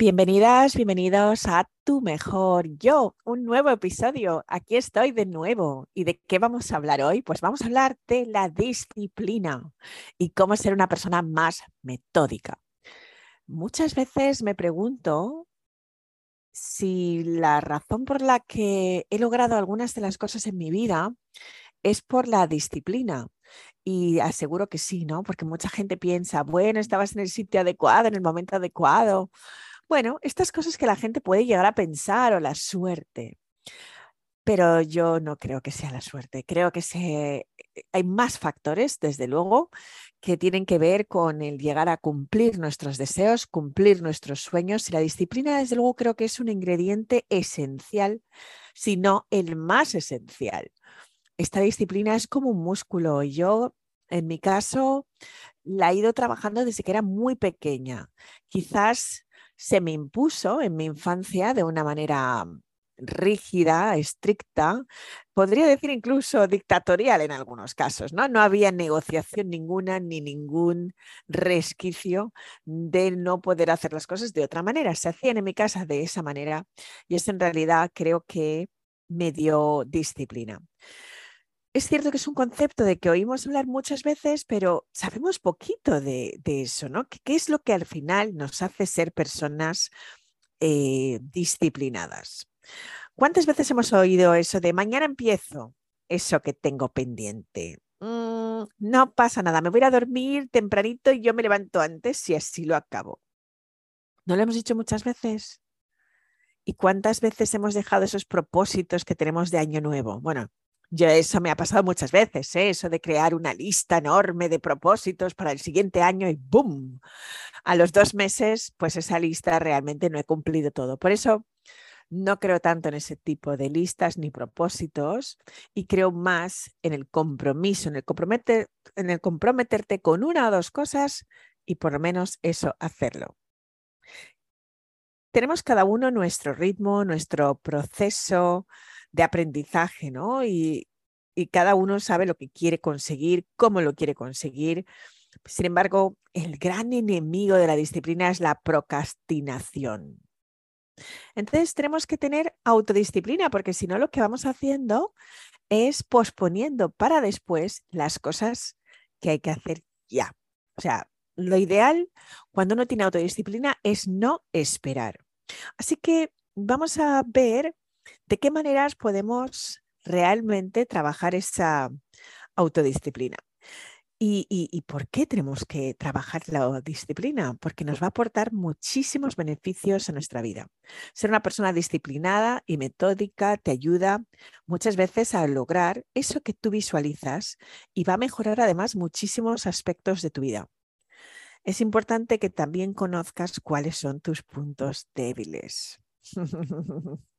Bienvenidas, bienvenidos a Tu Mejor Yo, un nuevo episodio. Aquí estoy de nuevo. ¿Y de qué vamos a hablar hoy? Pues vamos a hablar de la disciplina y cómo ser una persona más metódica. Muchas veces me pregunto si la razón por la que he logrado algunas de las cosas en mi vida es por la disciplina. Y aseguro que sí, ¿no? Porque mucha gente piensa, bueno, estabas en el sitio adecuado, en el momento adecuado. Bueno, estas cosas que la gente puede llegar a pensar o la suerte. Pero yo no creo que sea la suerte. Creo que se... hay más factores, desde luego, que tienen que ver con el llegar a cumplir nuestros deseos, cumplir nuestros sueños. Y la disciplina, desde luego, creo que es un ingrediente esencial, si no el más esencial. Esta disciplina es como un músculo. Yo, en mi caso, la he ido trabajando desde que era muy pequeña. Quizás se me impuso en mi infancia de una manera rígida, estricta, podría decir incluso dictatorial en algunos casos, ¿no? No había negociación ninguna ni ningún resquicio de no poder hacer las cosas de otra manera. Se hacían en mi casa de esa manera y eso en realidad creo que me dio disciplina es cierto que es un concepto de que oímos hablar muchas veces, pero sabemos poquito de, eso, ¿no? ¿Qué, es lo que al final nos hace ser personas eh, disciplinadas? ¿Cuántas veces hemos oído eso de mañana empiezo eso que tengo pendiente? Mm, no pasa nada, me voy a, a dormir tempranito y yo me levanto antes y así lo acabo. ¿No lo hemos dicho muchas veces? ¿Y cuántas veces hemos dejado esos propósitos que tenemos de año nuevo? Bueno, yo eso me ha pasado muchas veces, ¿eh? eso de crear una lista enorme de propósitos para el siguiente año y ¡boom! A los dos meses, pues esa lista realmente no he cumplido todo. Por eso no creo tanto en ese tipo de listas ni propósitos y creo más en el compromiso, en el, comprometer, en el comprometerte con una o dos cosas y por lo menos eso hacerlo. Tenemos cada uno nuestro ritmo, nuestro proceso, de aprendizaje, ¿no? Y, y cada uno sabe lo que quiere conseguir, cómo lo quiere conseguir. Sin embargo, el gran enemigo de la disciplina es la procrastinación. Entonces tenemos que tener autodisciplina porque si no lo que vamos haciendo es posponiendo para después las cosas que hay que hacer ya. O sea, lo ideal cuando uno tiene autodisciplina es no esperar. Así que vamos a ver ¿De qué maneras podemos realmente trabajar esa autodisciplina? ¿Y, por qué tenemos que trabajar la disciplina? Porque nos va a aportar muchísimos beneficios a nuestra vida. Ser una persona disciplinada y metódica te ayuda muchas veces a lograr eso que tú visualizas y va a mejorar además muchísimos aspectos de tu vida. Es importante que también conozcas cuáles son tus puntos débiles.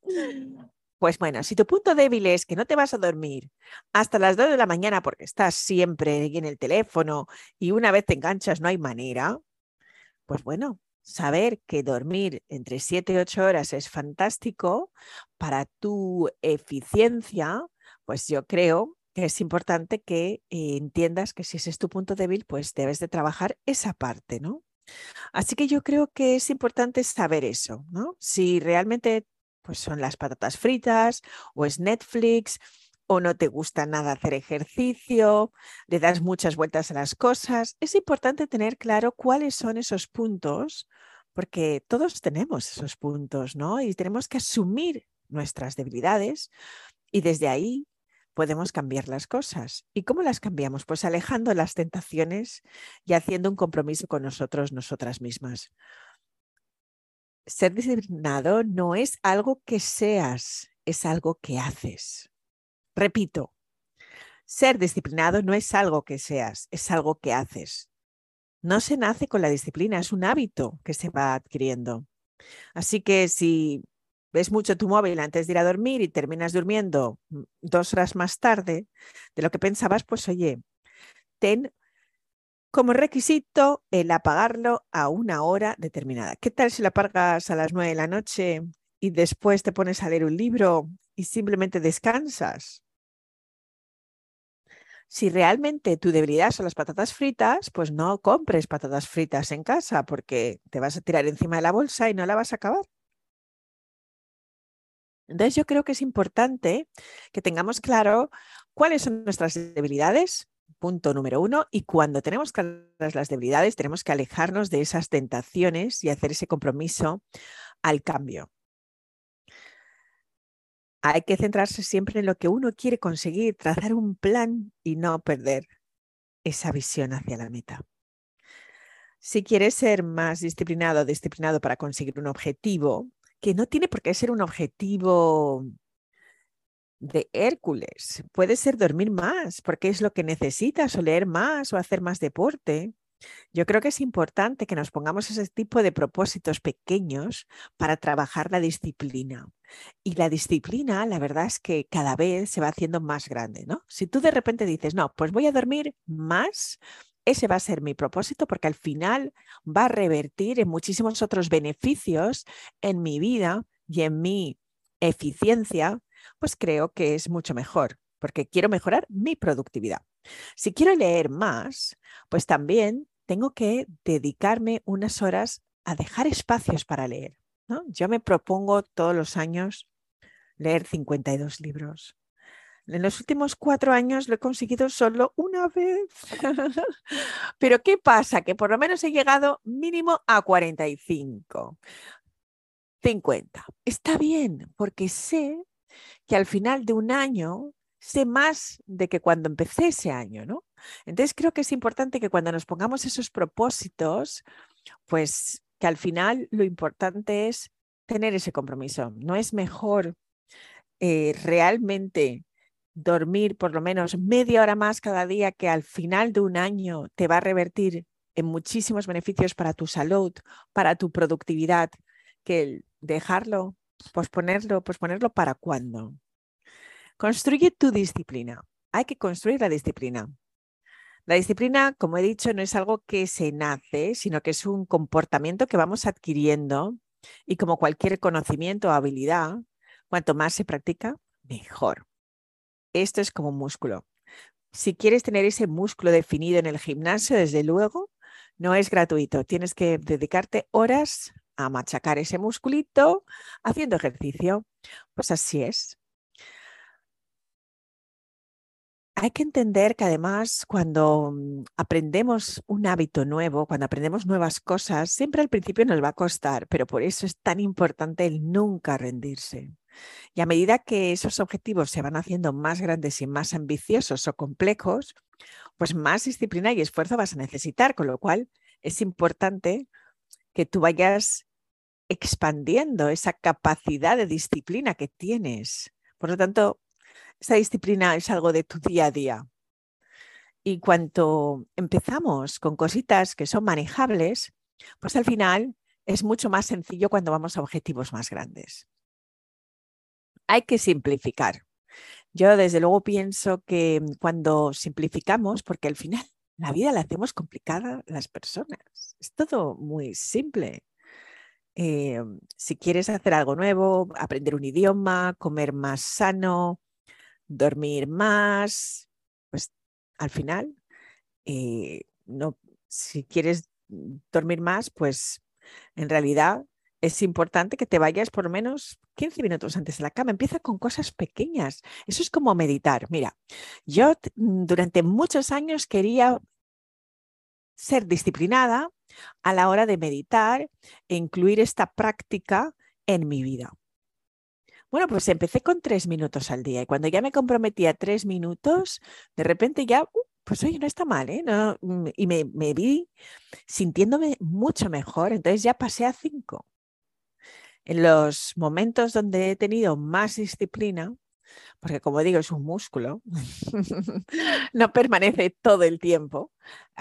Pues bueno, si tu punto débil es que no te vas a dormir hasta las 2 de la mañana porque estás siempre en el teléfono y una vez te enganchas no hay manera, pues bueno, saber que dormir entre 7 y 8 horas es fantástico para tu eficiencia, pues yo creo que es importante que eh, entiendas que si ese es tu punto débil, pues debes de trabajar esa parte, ¿no? Así que yo creo que es importante saber eso, ¿no? Si realmente pues son las patatas fritas o es Netflix o no te gusta nada hacer ejercicio, le das muchas vueltas a las cosas, es importante tener claro cuáles son esos puntos, porque todos tenemos esos puntos, ¿no? Y tenemos que asumir nuestras debilidades y desde ahí podemos cambiar las cosas. ¿Y cómo las cambiamos? Pues alejando las tentaciones y haciendo un compromiso con nosotros, nosotras mismas. Ser disciplinado no es algo que seas, es algo que haces. Repito, ser disciplinado no es algo que seas, es algo que haces. No se nace con la disciplina, es un hábito que se va adquiriendo. Así que si ves mucho tu móvil antes de ir a dormir y terminas durmiendo mm, dos horas más tarde de lo que pensabas, pues oye, ten como requisito el apagarlo a una hora determinada. ¿Qué tal si lo apagas a las nueve de la noche y después te pones a leer un libro y simplemente descansas? Si realmente tu debilidad son las patatas fritas, pues no compres patatas fritas en casa porque te vas a tirar encima de la bolsa y no la vas a acabar. Entonces yo creo que es importante que tengamos claro cuáles son nuestras debilidades, punto número uno, y cuando tenemos claras las debilidades tenemos que alejarnos de esas tentaciones y hacer ese compromiso al cambio. Hay que centrarse siempre en lo que uno quiere conseguir, trazar un plan y no perder esa visión hacia la meta. Si quieres ser más disciplinado o disciplinado para conseguir un objetivo, que no tiene por qué ser un objetivo de Hércules. Puede ser dormir más, porque es lo que necesitas, o leer más, o hacer más deporte. Yo creo que es importante que nos pongamos ese tipo de propósitos pequeños para trabajar la disciplina. Y la disciplina, la verdad es que cada vez se va haciendo más grande, ¿no? Si tú de repente dices, no, pues voy a dormir más, ese va a ser mi propósito porque al final va a revertir en muchísimos otros beneficios en mi vida y en mi eficiencia, pues creo que es mucho mejor porque quiero mejorar mi productividad. Si quiero leer más, pues también tengo que dedicarme unas horas a dejar espacios para leer. Yo me propongo todos los años leer 52 libros. En los últimos cuatro años lo he conseguido solo una vez. Pero ¿qué pasa? Que por lo menos he llegado mínimo a 45. 50. Está bien, porque sé que al final de un año sé más de que cuando empecé ese año, ¿no? Entonces creo que es importante que cuando nos pongamos esos propósitos, pues que al final lo importante es tener ese compromiso. No es mejor eh, realmente dormir por lo menos media hora más cada día que al final de un año te va a revertir en muchísimos beneficios para tu salud, para tu productividad, que el dejarlo, posponerlo, posponerlo para cuándo. Construye tu disciplina. Hay que construir la disciplina. La disciplina, como he dicho, no es algo que se nace, sino que es un comportamiento que vamos adquiriendo y como cualquier conocimiento o habilidad, cuanto más se practica, mejor esto es como un músculo. Si quieres tener ese músculo definido en el gimnasio, desde luego, no es gratuito. Tienes que dedicarte horas a machacar ese musculito haciendo ejercicio. Pues así es. Hay que entender que además cuando mm, aprendemos un hábito nuevo, cuando aprendemos nuevas cosas, siempre al principio nos va a costar, pero por eso es tan importante el nunca rendirse. Y a medida que esos objetivos se van haciendo más grandes y más ambiciosos o complejos, pues más disciplina y esfuerzo vas a necesitar, con lo cual es importante que tú vayas expandiendo esa capacidad de disciplina que tienes. Por lo tanto, esa disciplina es algo de tu día a día. Y cuando empezamos con cositas que son manejables, pues al final es mucho más sencillo cuando vamos a objetivos más grandes hay que simplificar. Yo desde luego pienso que cuando simplificamos, porque al final la vida la hacemos complicada las personas, es todo muy simple. Eh, si quieres hacer algo nuevo, aprender un idioma, comer más sano, dormir más, pues al final, eh, no, si quieres dormir más, pues en realidad es importante que te vayas por menos 15 minutos antes de la cama. Empieza con cosas pequeñas. Eso es como meditar. Mira, yo mm, durante muchos años quería ser disciplinada a la hora de meditar e incluir esta práctica en mi vida. Bueno, pues empecé con tres minutos al día y cuando ya me comprometí a tres minutos, de repente ya, uh, pues oye, no está mal, ¿eh? Mm, y me, me vi sintiéndome mucho mejor, entonces ya pasé a cinco. En los momentos donde he tenido más disciplina, porque como digo, es un músculo, no permanece todo el tiempo,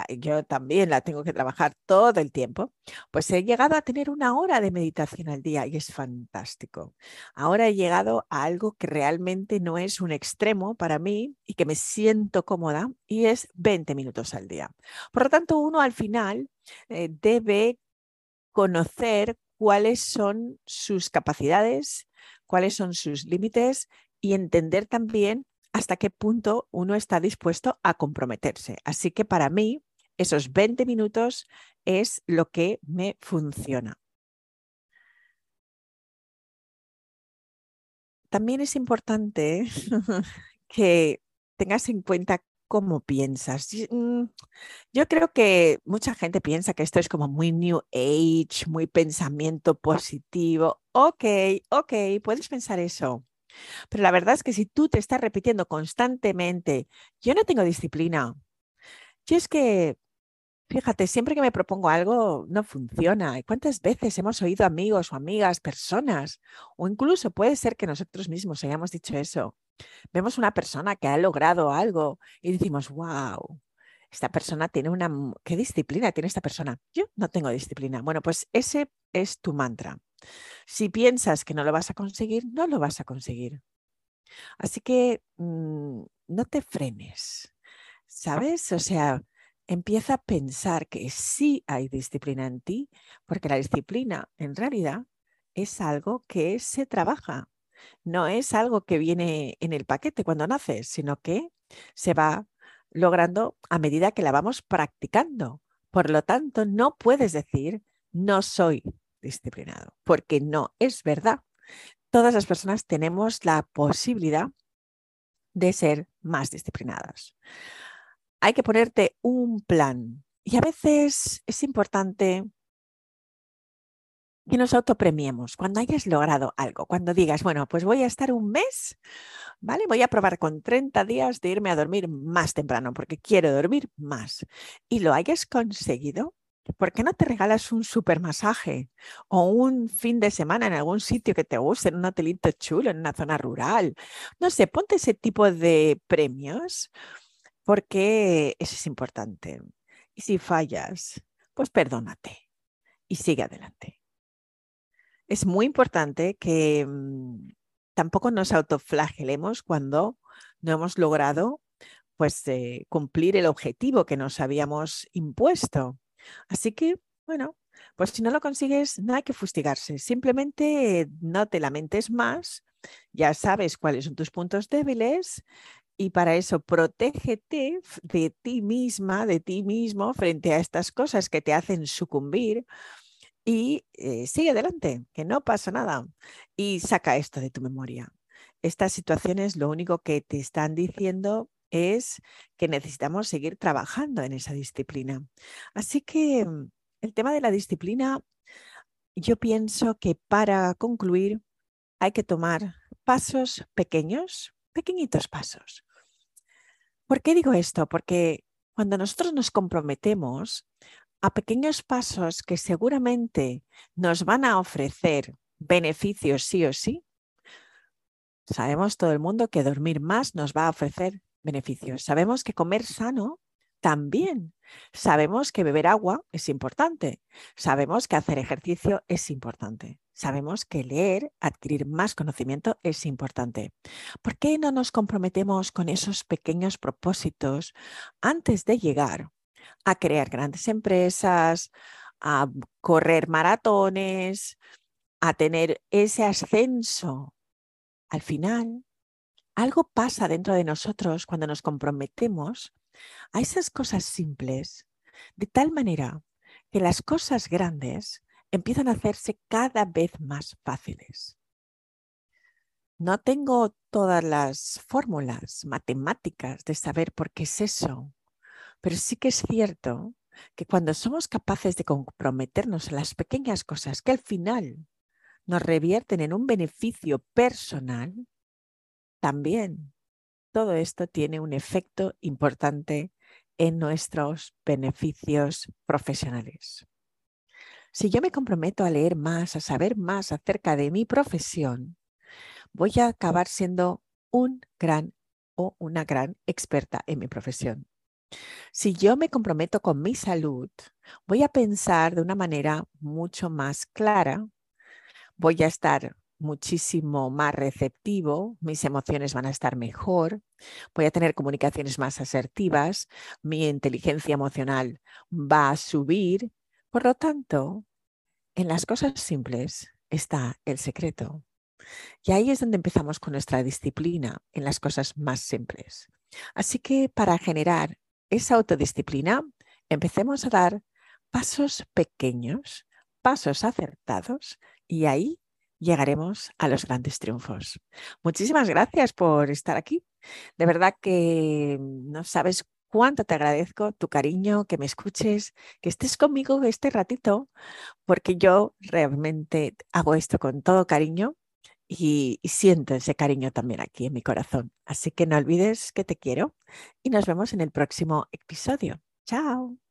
yo también la tengo que trabajar todo el tiempo, pues he llegado a tener una hora de meditación al día y es fantástico. Ahora he llegado a algo que realmente no es un extremo para mí y que me siento cómoda y es 20 minutos al día. Por lo tanto, uno al final eh, debe conocer cuáles son sus capacidades, cuáles son sus límites y entender también hasta qué punto uno está dispuesto a comprometerse. Así que para mí, esos 20 minutos es lo que me funciona. También es importante que tengas en cuenta cómo piensas. Mm, yo creo que mucha gente piensa que esto es como muy New Age, muy pensamiento positivo. Ok, ok, puedes pensar eso. Pero la verdad es que si tú te estás repitiendo constantemente, yo no tengo disciplina. Yo es que, fíjate, siempre que me propongo algo, no funciona. ¿Y cuántas veces hemos oído amigos o amigas, personas, o incluso puede ser que nosotros mismos hayamos dicho eso? Vemos una persona que ha logrado algo y decimos, wow, esta persona tiene una... ¿Qué disciplina tiene esta persona? Yo no tengo disciplina. Bueno, pues ese es tu mantra. Si piensas que no lo vas a conseguir, no lo vas a conseguir. Así que mm, no te frenes, ¿sabes? O sea, empieza a pensar que sí hay disciplina en ti, porque la disciplina en realidad es algo que se trabaja, no es algo que viene en el paquete cuando naces, sino que se va logrando a medida que la vamos practicando. Por lo tanto, no puedes decir no soy disciplinado, porque no es verdad. Todas las personas tenemos la posibilidad de ser más disciplinadas. Hay que ponerte un plan y a veces es importante que nos autopremiemos cuando hayas logrado algo, cuando digas, bueno, pues voy a estar un mes, ¿vale? Voy a probar con 30 días de irme a dormir más temprano porque quiero dormir más y lo hayas conseguido, ¿por qué no te regalas un super masaje o un fin de semana en algún sitio que te guste, en un hotelito chulo, en una zona rural? No sé, ponte ese tipo de premios porque eso es importante. Y si fallas, pues perdónate y sigue adelante es muy importante que mm, tampoco nos autoflagelemos cuando no hemos logrado pues, eh, cumplir el objetivo que nos habíamos impuesto. Así que, bueno, pues si no lo consigues, no hay que fustigarse. Simplemente no te lamentes más, ya sabes cuáles son tus puntos débiles y para eso protégete de ti misma, de ti mismo frente a estas cosas que te hacen sucumbir y eh, sigue adelante, que no pasa nada. Y saca esto de tu memoria. Estas situaciones lo único que te están diciendo es que necesitamos seguir trabajando en esa disciplina. Así que mm, el tema de la disciplina, yo pienso que para concluir hay que tomar pasos pequeños, pequeñitos pasos. ¿Por qué digo esto? Porque cuando nosotros nos comprometemos, a pequeños pasos que seguramente nos van a ofrecer beneficios sí o sí, sabemos todo el mundo que dormir más nos va a ofrecer beneficios. Sabemos que comer sano también. Sabemos que beber agua es importante. Sabemos que hacer ejercicio es importante. Sabemos que leer, adquirir más conocimiento es importante. ¿Por qué no nos comprometemos con esos pequeños propósitos antes de llegar a crear grandes empresas, a correr maratones, a tener ese ascenso. Al final, algo pasa dentro de nosotros cuando nos comprometemos a esas cosas simples, de tal manera que las cosas grandes empiezan a hacerse cada vez más fáciles. No tengo todas las fórmulas matemáticas de saber por qué es eso, pero sí que es cierto que cuando somos capaces de comprometernos en las pequeñas cosas que al final nos revierten en un beneficio personal, también todo esto tiene un efecto importante en nuestros beneficios profesionales. Si yo me comprometo a leer más, a saber más acerca de mi profesión, voy a acabar siendo un gran o una gran experta en mi profesión. Si yo me comprometo con mi salud, voy a pensar de una manera mucho más clara, voy a estar muchísimo más receptivo, mis emociones van a estar mejor, voy a tener comunicaciones más asertivas, mi inteligencia emocional va a subir. Por lo tanto, en las cosas simples está el secreto. Y ahí es donde empezamos con nuestra disciplina en las cosas más simples. Así que para generar esa autodisciplina, empecemos a dar pasos pequeños, pasos acertados y ahí llegaremos a los grandes triunfos. Muchísimas gracias por estar aquí. De verdad que no sabes cuánto te agradezco tu cariño, que me escuches, que estés conmigo este ratito, porque yo realmente hago esto con todo cariño y, siento ese cariño también aquí en mi corazón. Así que no olvides que te quiero y nos vemos en el próximo episodio. Chao.